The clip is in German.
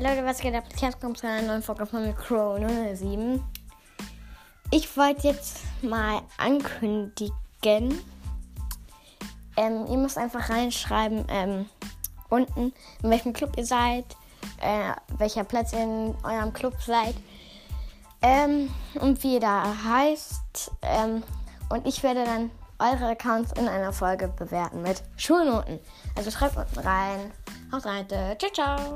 Hey Leute, was geht ab? Herzlich willkommen zu einer neuen Folge von mir Crow 07. Ich wollte jetzt mal ankündigen. Ähm, ihr müsst einfach reinschreiben, ähm, unten, in welchem Club ihr seid, äh, welcher Platz ihr in eurem Club seid ähm, und wie ihr da heißt. Ähm, und ich werde dann eure Accounts in einer Folge bewerten mit Schulnoten. Also schreibt unten rein. Haut rein. Ciao, ciao.